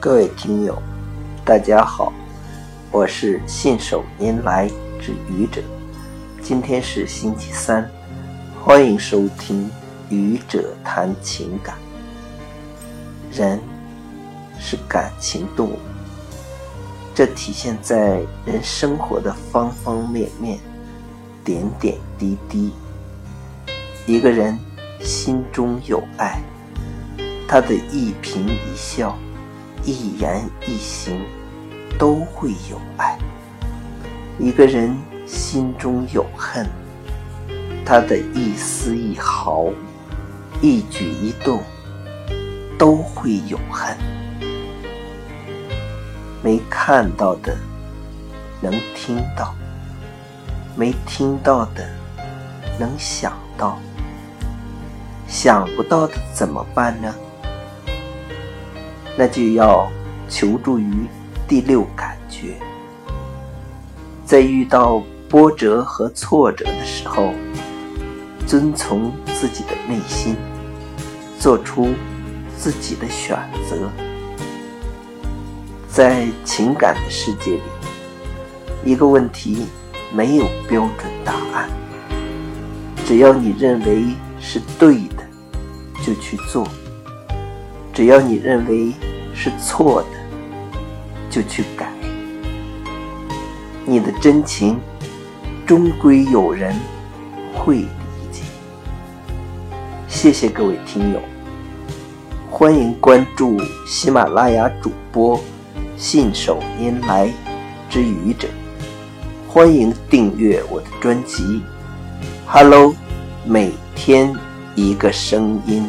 各位听友，大家好，我是信手拈来之愚者。今天是星期三，欢迎收听愚者谈情感。人是感情动物，这体现在人生活的方方面面、点点滴滴。一个人心中有爱，他的一颦一笑。一言一行都会有爱。一个人心中有恨，他的一丝一毫、一举一动都会有恨。没看到的能听到，没听到的能想到，想不到的怎么办呢？那就要求助于第六感觉，在遇到波折和挫折的时候，遵从自己的内心，做出自己的选择。在情感的世界里，一个问题没有标准答案，只要你认为是对的，就去做；只要你认为。是错的，就去改。你的真情，终归有人会理解。谢谢各位听友，欢迎关注喜马拉雅主播信手拈来之愚者，欢迎订阅我的专辑。Hello，每天一个声音。